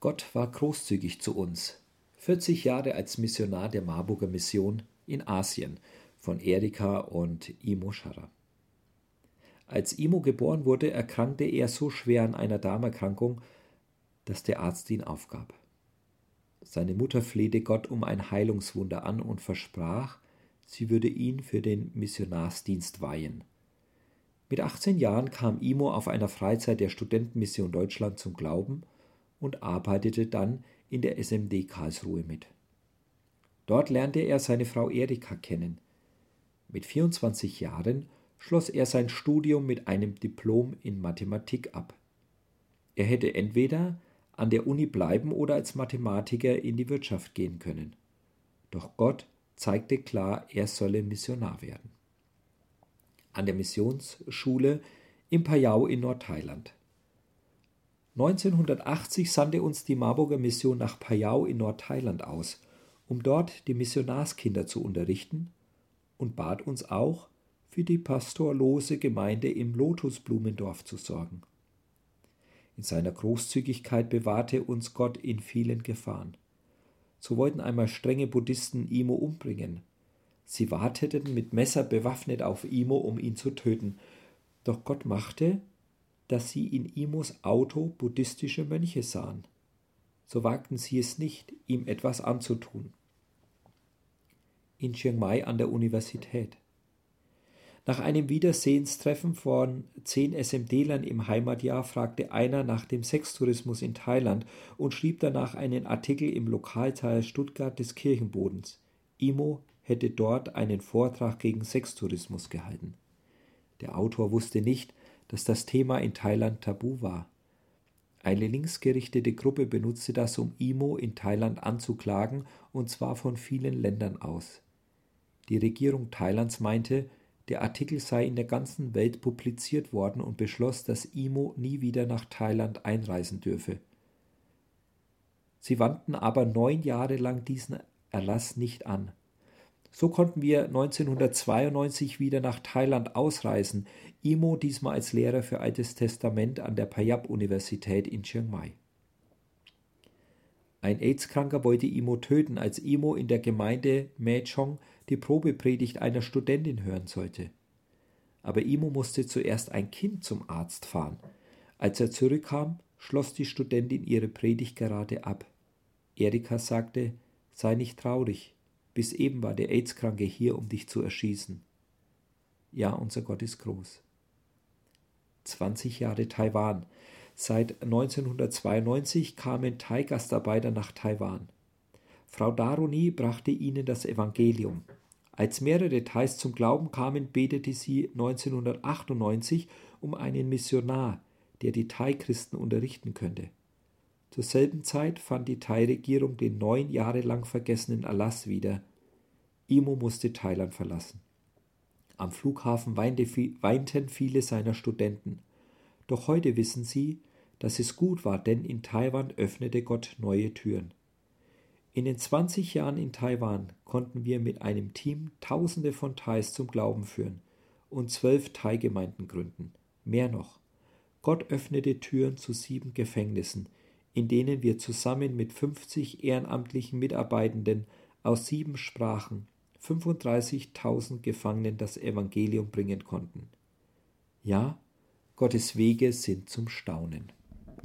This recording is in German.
Gott war großzügig zu uns. 40 Jahre als Missionar der Marburger Mission in Asien von Erika und Imo Scharrer. Als Imo geboren wurde, erkrankte er so schwer an einer Darmerkrankung, dass der Arzt ihn aufgab. Seine Mutter flehte Gott um ein Heilungswunder an und versprach, sie würde ihn für den Missionarsdienst weihen. Mit 18 Jahren kam Imo auf einer Freizeit der Studentenmission Deutschland zum Glauben und arbeitete dann in der SMD Karlsruhe mit. Dort lernte er seine Frau Erika kennen. Mit 24 Jahren schloss er sein Studium mit einem Diplom in Mathematik ab. Er hätte entweder an der Uni bleiben oder als Mathematiker in die Wirtschaft gehen können. Doch Gott zeigte klar, er solle Missionar werden. An der Missionsschule im Payau in Nordthailand. 1980 sandte uns die Marburger Mission nach Payau in Nordthailand aus, um dort die Missionarskinder zu unterrichten und bat uns auch, für die pastorlose Gemeinde im Lotusblumendorf zu sorgen. In seiner Großzügigkeit bewahrte uns Gott in vielen Gefahren. So wollten einmal strenge Buddhisten Imo umbringen. Sie warteten mit Messer bewaffnet auf Imo, um ihn zu töten. Doch Gott machte, dass sie in Imos Auto buddhistische Mönche sahen. So wagten sie es nicht, ihm etwas anzutun. In Chiang Mai an der Universität. Nach einem Wiedersehenstreffen von zehn SMD-Lern im Heimatjahr fragte einer nach dem Sextourismus in Thailand und schrieb danach einen Artikel im Lokalteil Stuttgart des Kirchenbodens. Imo hätte dort einen Vortrag gegen Sextourismus gehalten. Der Autor wusste nicht, dass das Thema in Thailand tabu war. Eine linksgerichtete Gruppe benutzte das, um IMO in Thailand anzuklagen, und zwar von vielen Ländern aus. Die Regierung Thailands meinte, der Artikel sei in der ganzen Welt publiziert worden und beschloss, dass IMO nie wieder nach Thailand einreisen dürfe. Sie wandten aber neun Jahre lang diesen Erlass nicht an. So konnten wir 1992 wieder nach Thailand ausreisen, Imo diesmal als Lehrer für Altes Testament an der Payap-Universität in Chiang Mai. Ein AIDS-Kranker wollte Imo töten, als Imo in der Gemeinde Mechong die Probepredigt einer Studentin hören sollte. Aber Imo musste zuerst ein Kind zum Arzt fahren. Als er zurückkam, schloss die Studentin ihre Predigt gerade ab. Erika sagte, sei nicht traurig, bis eben war der AIDS-Kranke hier, um dich zu erschießen. Ja, unser Gott ist groß. 20 Jahre Taiwan. Seit 1992 kamen Thai-Gastarbeiter nach Taiwan. Frau Daruni brachte ihnen das Evangelium. Als mehrere Thais zum Glauben kamen, betete sie 1998 um einen Missionar, der die Thai-Christen unterrichten könnte. Zur selben Zeit fand die Thai-Regierung den neun Jahre lang vergessenen Erlass wieder. Imo musste Thailand verlassen. Am Flughafen weinten viele seiner Studenten. Doch heute wissen sie, dass es gut war, denn in Taiwan öffnete Gott neue Türen. In den 20 Jahren in Taiwan konnten wir mit einem Team Tausende von Thais zum Glauben führen und zwölf Thai-Gemeinden gründen. Mehr noch. Gott öffnete Türen zu sieben Gefängnissen, in denen wir zusammen mit 50 ehrenamtlichen Mitarbeitenden aus sieben Sprachen 35.000 Gefangenen das Evangelium bringen konnten. Ja, Gottes Wege sind zum Staunen.